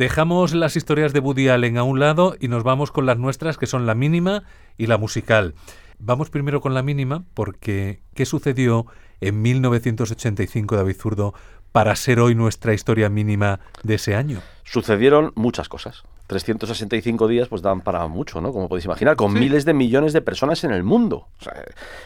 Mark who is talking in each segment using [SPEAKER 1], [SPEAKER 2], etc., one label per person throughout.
[SPEAKER 1] dejamos las historias de Woody Allen a un lado y nos vamos con las nuestras, que son la mínima y la musical. Vamos primero con la mínima, porque ¿qué sucedió en 1985, David Zurdo, para ser hoy nuestra historia mínima de ese año?
[SPEAKER 2] Sucedieron muchas cosas. 365 días pues dan para mucho, ¿no? Como podéis imaginar, con miles de millones de personas en el mundo.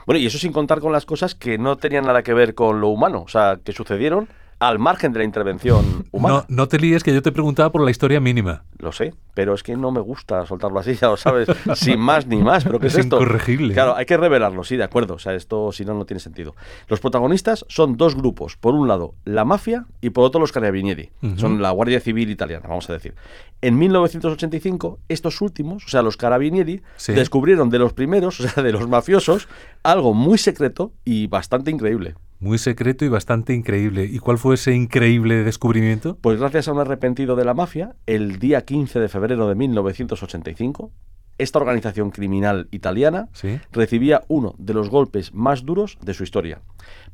[SPEAKER 2] bueno, y eso sin contar con las cosas que no tenían nada que ver con lo humano, o sea, que sucedieron al margen de la intervención humana.
[SPEAKER 1] No, no te líes que yo te preguntaba por la historia mínima.
[SPEAKER 2] Lo sé, pero es que no me gusta soltarlo así, ya lo sabes, sin más ni más. ¿Pero qué es, esto?
[SPEAKER 1] incorregible.
[SPEAKER 2] Claro, hay que revelarlo, sí, de acuerdo. O sea, esto si no, no tiene sentido. Los protagonistas son dos grupos. Por un lado, la mafia y por otro, los carabinieri. Son la Guardia Civil italiana, vamos a decir. En 1985, estos últimos, o sea, los carabinieri, descubrieron de los primeros, o sea, de los mafiosos, algo muy secreto y bastante increíble.
[SPEAKER 1] Muy secreto y bastante increíble. ¿Y cuál fue ese increíble descubrimiento?
[SPEAKER 2] Pues gracias a un arrepentido de la mafia, el día 15 de febrero de 1985, esta organización criminal italiana recibía uno de los golpes más duros de su historia.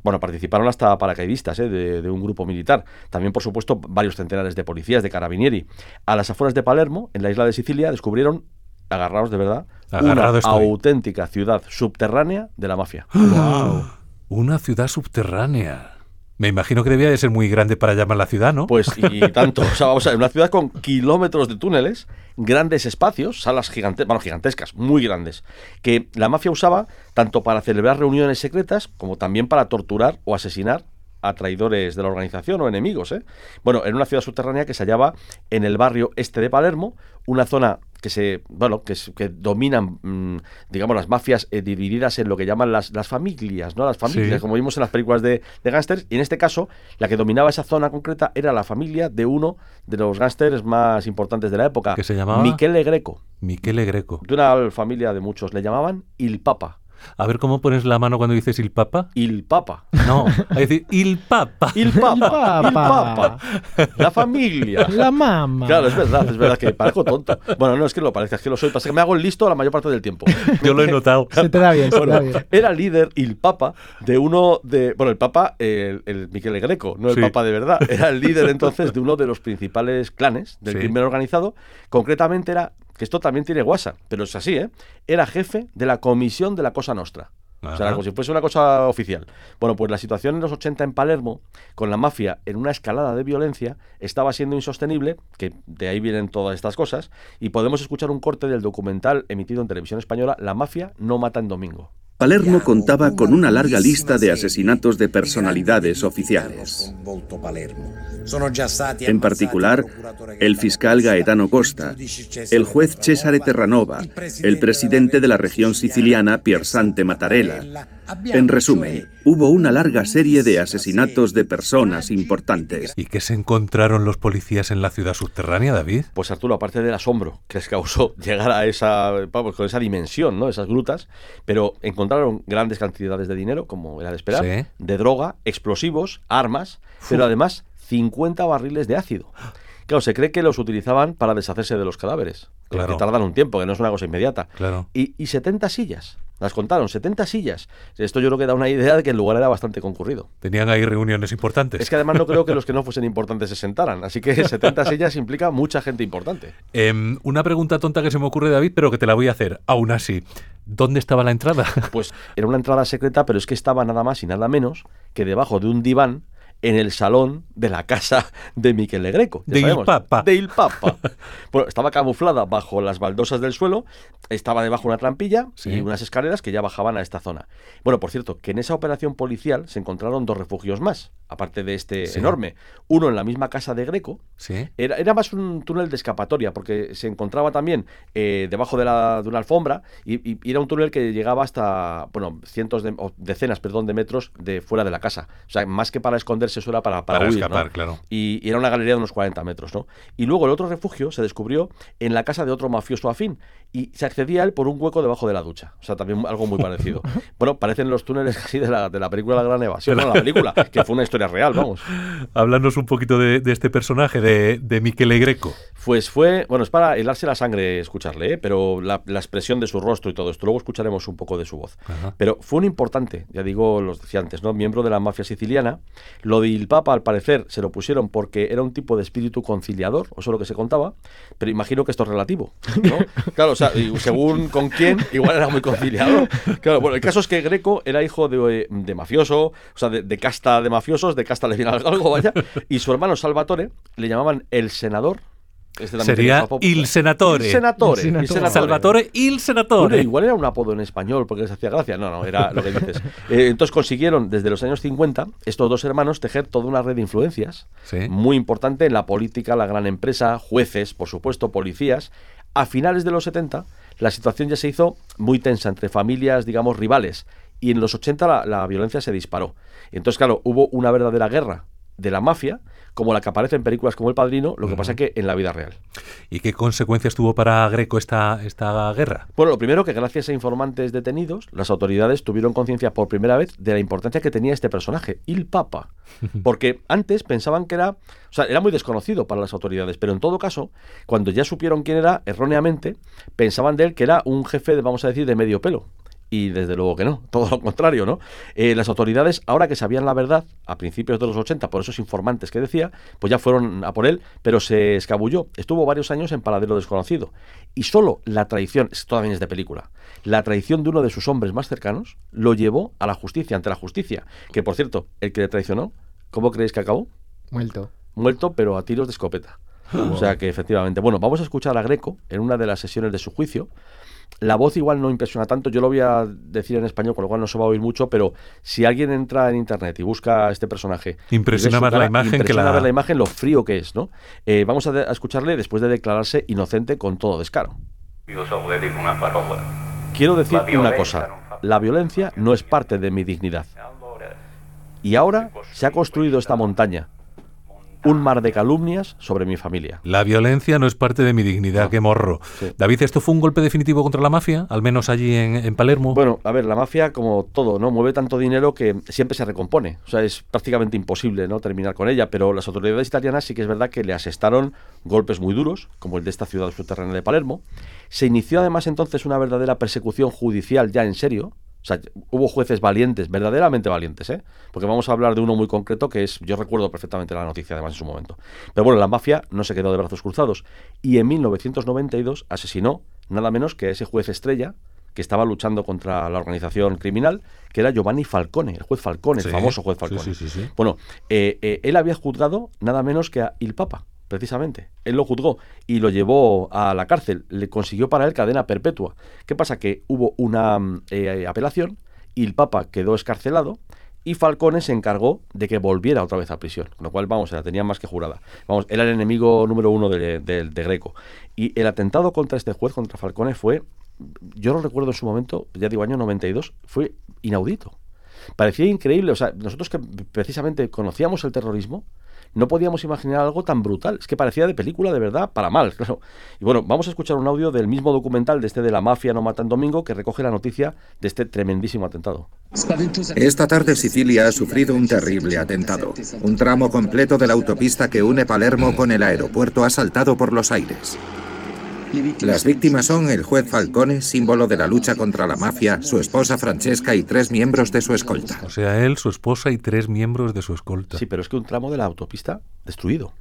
[SPEAKER 2] Bueno, participaron hasta paracaidistas ¿eh? de, un grupo militar. También, por supuesto, varios centenares de policías, de carabinieri. A las afueras de Palermo, en la isla de Sicilia, descubrieron, agarrados de verdad, una auténtica ciudad subterránea de la mafia.
[SPEAKER 1] ¡Wow! Una ciudad subterránea. Me imagino que debía de ser muy grande para llamar la ciudad, ¿no?
[SPEAKER 2] Pues y tanto. O sea, vamos a ver, una ciudad con kilómetros de túneles, grandes espacios, salas gigantes, bueno, gigantescas, muy grandes, que la mafia usaba tanto para celebrar reuniones secretas como también para torturar o asesinar a traidores de la organización o enemigos. ¿eh? Bueno, en una ciudad subterránea que se hallaba en el barrio este de Palermo, una zona que se bueno que, que dominan mm, digamos las mafias eh, divididas en lo que llaman las, las familias no las familias como vimos en las películas de, de gángsters. Y en este caso la que dominaba esa zona concreta era la familia de uno de los gángsters más importantes de la época
[SPEAKER 1] que se llamaba
[SPEAKER 2] Michele Greco.
[SPEAKER 1] Michele Greco.
[SPEAKER 2] De una familia de muchos le llamaban Il Papa
[SPEAKER 1] a ver cómo pones la mano cuando dices il papa.
[SPEAKER 2] Il papa.
[SPEAKER 1] No, hay decir il papa.
[SPEAKER 2] Il papa. Il papa. La familia.
[SPEAKER 3] La mamá.
[SPEAKER 2] Claro, es verdad, es verdad que parezco tonto. Bueno, no es que lo parezca, es que lo soy. Pasa que me hago el listo la mayor parte del tiempo.
[SPEAKER 1] Yo lo he notado.
[SPEAKER 3] Se te da bien, se te da bien.
[SPEAKER 2] Era líder il papa de uno de. Bueno, el papa, el, el Michele Greco, no el papa de verdad. Era el líder entonces de uno de los principales clanes del crimen organizado. Concretamente era que esto también tiene guasa, pero es así, ¿eh? Era jefe de la comisión de la Cosa Nostra. O sea, como si fuese una cosa oficial. Bueno, pues la situación en los 80 en Palermo, con la mafia en una escalada de violencia, estaba siendo insostenible, que de ahí vienen todas estas cosas, y podemos escuchar un corte del documental emitido en televisión española, La mafia no mata en domingo.
[SPEAKER 4] Palermo contaba con una larga lista de asesinatos de personalidades oficiales. En particular, el fiscal Gaetano Costa, el juez Cesare Terranova, el presidente de la región siciliana Piersante Mattarella. En resumen, hubo una larga serie de asesinatos de personas importantes.
[SPEAKER 1] ¿Y qué se encontraron los policías en la ciudad subterránea, David?
[SPEAKER 2] Pues Arturo, aparte del asombro que les causó llegar a esa, vamos, con esa dimensión, ¿no? Esas grutas, pero encontraron grandes cantidades de dinero, como era de esperar, de droga, explosivos, armas, pero además 50 barriles de ácido. Claro, se cree que los utilizaban para deshacerse de los cadáveres. Claro. Que tardan un tiempo, que no es una cosa inmediata.
[SPEAKER 1] Claro.
[SPEAKER 2] Y, y 70 sillas. Las contaron, 70 sillas. Esto yo creo que da una idea de que el lugar era bastante concurrido.
[SPEAKER 1] Tenían ahí reuniones importantes.
[SPEAKER 2] Es que además no creo que los que no fuesen importantes se sentaran. Así que 70 sillas implica mucha gente importante.
[SPEAKER 1] Em, una pregunta tonta que se me ocurre, David, pero que te la voy a hacer. Aún así, ¿dónde estaba la entrada?
[SPEAKER 2] Pues era una entrada secreta, pero es que estaba nada más y nada menos que debajo de un diván en el salón de la casa de Miquel Greco.
[SPEAKER 1] De Il Papa.
[SPEAKER 2] De Il Papa. bueno, estaba camuflada bajo las baldosas del suelo, estaba debajo una trampilla y unas escaleras que ya bajaban a esta zona. Bueno, por cierto, que en esa operación policial se encontraron dos refugios más, aparte de este enorme. Uno en la misma casa de Greco. Era, era, más un túnel de escapatoria, porque se encontraba también eh, debajo de, la, de, una alfombra y, y, era un túnel que llegaba hasta, bueno, cientos de, o decenas, perdón, de metros de fuera de la casa. O sea, más que para esconderse eso era para, para,
[SPEAKER 1] escapar, claro.
[SPEAKER 2] Y, era una galería de unos 40 metros, ¿no? Y luego el otro refugio se descubrió en la casa de otro mafioso afín y se accedía a él por un hueco debajo de la ducha. O sea, también algo muy parecido. bueno, parecen los túneles así de la, de la película La Gran Evasión, ¿no? La película, que fue una historia real, vamos.
[SPEAKER 1] Háblanos un poquito de, este personaje, de, de Michele Greco.
[SPEAKER 2] Pues fue, bueno, es para helarse la sangre escucharle, ¿eh? pero la, la expresión de su rostro y todo esto, luego escucharemos un poco de su voz.
[SPEAKER 1] Ajá.
[SPEAKER 2] Pero fue un importante, ya digo, los decía antes, ¿no? Miembro de la mafia siciliana. Lo del Papa, al parecer, se lo pusieron porque era un tipo de espíritu conciliador, o eso es lo que se contaba, pero imagino que esto es relativo, ¿no? claro, o sea, según con quién, igual era muy conciliador. Claro, bueno, el caso es que Greco era hijo de, de mafioso, o sea, de, de casta de mafiosos, de casta le viene al galgo, vaya, y su hermano Salvatore le llamaban el senador. Este
[SPEAKER 1] Sería. Il Senatore.
[SPEAKER 2] Il senatore.
[SPEAKER 3] Il
[SPEAKER 2] il
[SPEAKER 3] senatore.
[SPEAKER 1] Salvatore Il
[SPEAKER 2] Bueno,
[SPEAKER 1] Senatore.
[SPEAKER 2] igual era un apodo en español porque les hacía gracia. No, no, era lo que dices. Eh, entonces consiguieron desde los años 50 estos dos hermanos tejer toda una red de influencias
[SPEAKER 1] Sí.
[SPEAKER 2] muy importante en la política, la gran empresa, jueces, por supuesto, policías. A finales de los 70 la situación ya se hizo muy tensa entre familias, digamos, rivales. Y en los 80 la, la violencia se disparó. Entonces, claro, hubo una verdadera guerra de la mafia, como la que aparece en películas como El Padrino, lo que pasa que en la vida real.
[SPEAKER 1] ¿Y qué consecuencias tuvo para Greco esta, esta guerra?
[SPEAKER 2] Bueno, lo primero que gracias a informantes detenidos, las autoridades tuvieron conciencia por primera vez de la importancia que tenía este personaje, el Papa. Porque antes pensaban que era, o sea, era muy desconocido para las autoridades, pero en todo caso, cuando ya supieron quién era, erróneamente, pensaban de él que era un jefe, de, vamos a decir, de medio pelo. Y desde luego que no, todo lo contrario, ¿no? Eh, las autoridades, ahora que sabían la verdad, a principios de los 80, por esos informantes que decía, pues ya fueron a por él, pero se escabulló. Estuvo varios años en paradero desconocido. Y solo la traición, esto también es de película, la traición de uno de sus hombres más cercanos lo llevó a la justicia, ante la justicia. Que por cierto, el que le traicionó, ¿cómo creéis que acabó?
[SPEAKER 3] Muerto.
[SPEAKER 2] Muerto, pero a tiros de escopeta. O sea que efectivamente. Bueno, vamos a escuchar a Greco en una de las sesiones de su juicio. La voz igual no impresiona tanto, yo lo voy a decir en español, con lo cual no se va a oír mucho, pero si alguien entra en internet y busca a este personaje,
[SPEAKER 1] Impresiona más la imagen que
[SPEAKER 2] impresiona
[SPEAKER 1] la-
[SPEAKER 2] ver la imagen, lo frío que es, ¿no? Eh, vamos a, de- a escucharle después de declararse inocente con todo descaro. Quiero decir una cosa, la violencia no es parte de mi dignidad. Y ahora se ha construido esta montaña, un mar de calumnias sobre mi familia.
[SPEAKER 1] La violencia no es parte de mi dignidad, qué morro.
[SPEAKER 2] Sí.
[SPEAKER 1] David, ¿esto fue un golpe definitivo contra la mafia? Al menos allí en, en Palermo.
[SPEAKER 2] Bueno, a ver, la mafia, como todo, ¿no? Mueve tanto dinero que siempre se recompone. O sea, es prácticamente imposible, ¿no? Terminar con ella. Pero las autoridades italianas sí que es verdad que le asestaron golpes muy duros, como el de esta ciudad subterránea de Palermo. Se inició además entonces una verdadera persecución judicial ya en serio. O sea, hubo jueces valientes, verdaderamente valientes, ¿eh? Porque vamos a hablar de uno muy concreto que es, yo recuerdo perfectamente la noticia además en su momento. Pero bueno, la mafia no se quedó de brazos cruzados y en 1992 asesinó nada menos que a ese juez estrella que estaba luchando contra la organización criminal, que era Giovanni Falcone, el juez Falcone,
[SPEAKER 1] Sí,
[SPEAKER 2] el famoso juez Falcone.
[SPEAKER 1] sí, sí, sí.
[SPEAKER 2] Bueno, eh, eh, él había juzgado nada menos que a Il Papa, precisamente. Él lo juzgó y lo llevó a la cárcel. Le consiguió para él cadena perpetua. ¿Qué pasa? Que hubo una mm, eh, apelación y el Papa quedó escarcelado y Falcone se encargó de que volviera otra vez a prisión. Con lo cual, vamos, la tenía más que jurada. Vamos, era el enemigo número uno de, de- de Greco. Y el atentado contra este juez, contra Falcone, fue, yo lo recuerdo en su momento, ya digo, año 92, fue inaudito. Parecía increíble, o sea, nosotros que precisamente conocíamos el terrorismo, no podíamos imaginar algo tan brutal. Es que parecía de película de verdad, para mal, claro. Y bueno, vamos a escuchar un audio del mismo documental de este de la mafia no matan domingo que recoge la noticia de este tremendísimo atentado.
[SPEAKER 5] Esta tarde Sicilia ha sufrido un terrible atentado. Un tramo completo de la autopista que une Palermo con el aeropuerto ha saltado por los aires. Las víctimas son el juez Falcone, símbolo de la lucha contra la mafia, su esposa Francesca y tres miembros de su escolta.
[SPEAKER 1] O sea, él, su esposa y tres miembros de su escolta.
[SPEAKER 2] Sí, pero es que un tramo de la autopista destruido.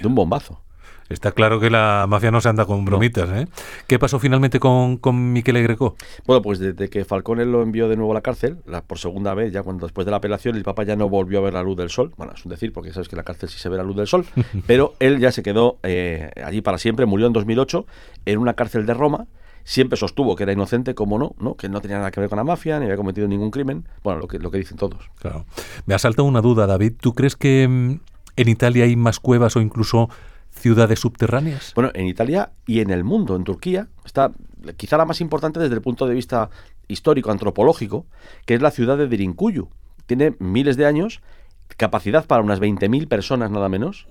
[SPEAKER 2] De un bombazo.
[SPEAKER 1] Está claro que la mafia no se anda con bromitas, ¿eh? ¿Qué pasó finalmente con, con Michele Greco?
[SPEAKER 2] Bueno, pues desde que Falcone lo envió de nuevo a la cárcel, la- por segunda vez, ya cuando después de la apelación, el Papa ya no volvió a ver la luz del sol. Bueno, es un decir, porque sabes que en la cárcel sí se ve la luz del sol, pero él ya se quedó eh, allí para siempre, murió en 2008 en una cárcel de Roma. Siempre sostuvo que era inocente, como no, ¿no? que no tenía nada que ver con la mafia, ni había cometido ningún crimen. Bueno, lo que, lo que dicen todos.
[SPEAKER 1] Claro. Me ha saltado una duda, David. ¿Tú crees que mm, en Italia hay más cuevas o incluso ciudades subterráneas?
[SPEAKER 2] Bueno, en Italia y en el mundo, en Turquía, está quizá la más importante desde el punto de vista histórico, antropológico, que es la ciudad de Dirinkuyu. Tiene miles de años, capacidad para unas 20.000 personas nada menos.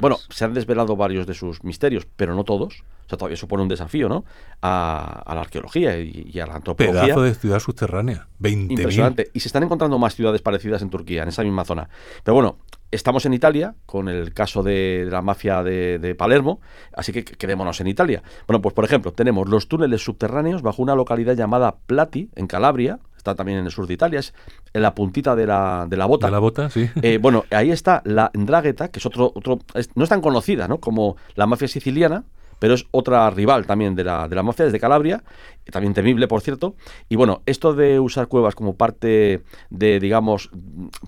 [SPEAKER 2] Bueno, se han desvelado varios de sus misterios, pero no todos. O sea, todavía supone un desafío, ¿no? A, a la arqueología y, y a la antropología.
[SPEAKER 1] Pedazo de ciudad subterránea. 20.000.
[SPEAKER 2] Impresionante. Y se están encontrando más ciudades parecidas en Turquía, en esa misma zona. Pero bueno, estamos en Italia con el caso de, la mafia de, de Palermo, así que quedémonos en Italia. Bueno, pues por ejemplo, tenemos los túneles subterráneos bajo una localidad llamada Plati, en Calabria, está también en el sur de Italia, es en la puntita de la, de la bota.
[SPEAKER 1] De la bota, sí.
[SPEAKER 2] Eh, bueno, ahí está la Ndrangheta, que es otro, otro es- no es tan conocida, ¿no? Como la mafia siciliana, pero es otra rival también de la, de la mafia desde Calabria, y también temible, por cierto. Y bueno, esto de usar cuevas como parte de, digamos,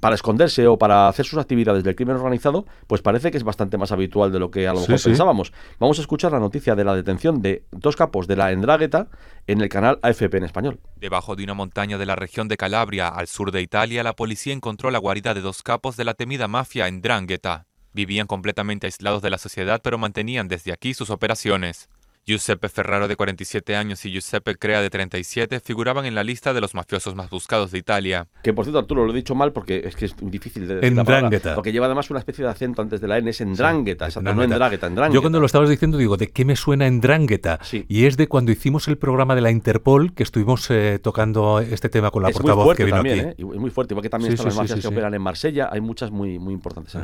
[SPEAKER 2] para esconderse o para hacer sus actividades del crimen organizado, pues parece que es bastante más habitual de lo que a lo
[SPEAKER 1] Sí,
[SPEAKER 2] mejor
[SPEAKER 1] sí.
[SPEAKER 2] pensábamos. Vamos a escuchar la noticia de la detención de dos capos de la Ndrangheta en el canal AFP en español.
[SPEAKER 6] Debajo de una montaña de la región de Calabria, al sur de Italia, la policía encontró la guarida de dos capos de la temida mafia en Drangheta. Vivían completamente aislados de la sociedad, pero mantenían desde aquí sus operaciones. Giuseppe Ferraro de 47 años y Giuseppe Crea de 37 figuraban en la lista de los mafiosos más buscados de Italia.
[SPEAKER 2] Que por cierto, Arturo, lo he dicho mal porque es que es difícil de decir. Porque lleva además una especie de acento antes de la N, es Ndrangheta, exacto, no
[SPEAKER 1] Ndrangheta.
[SPEAKER 2] Ndrangheta, Ndrangheta.
[SPEAKER 1] Yo cuando lo estabas diciendo digo, ¿de qué me suena en Drangheta?
[SPEAKER 2] Sí.
[SPEAKER 1] Y es de cuando hicimos el programa de la Interpol, que estuvimos eh, tocando este tema con la
[SPEAKER 2] es muy
[SPEAKER 1] portavoz
[SPEAKER 2] fuerte
[SPEAKER 1] que vino
[SPEAKER 2] también,
[SPEAKER 1] aquí.
[SPEAKER 2] ¿eh? Y- muy fuerte, igual que también
[SPEAKER 1] Sí,
[SPEAKER 2] están
[SPEAKER 1] sí,
[SPEAKER 2] las
[SPEAKER 1] sí,
[SPEAKER 2] mafias
[SPEAKER 1] sí,
[SPEAKER 2] que
[SPEAKER 1] sí.
[SPEAKER 2] operan en Marsella, hay muchas muy, muy importantes. ¿eh?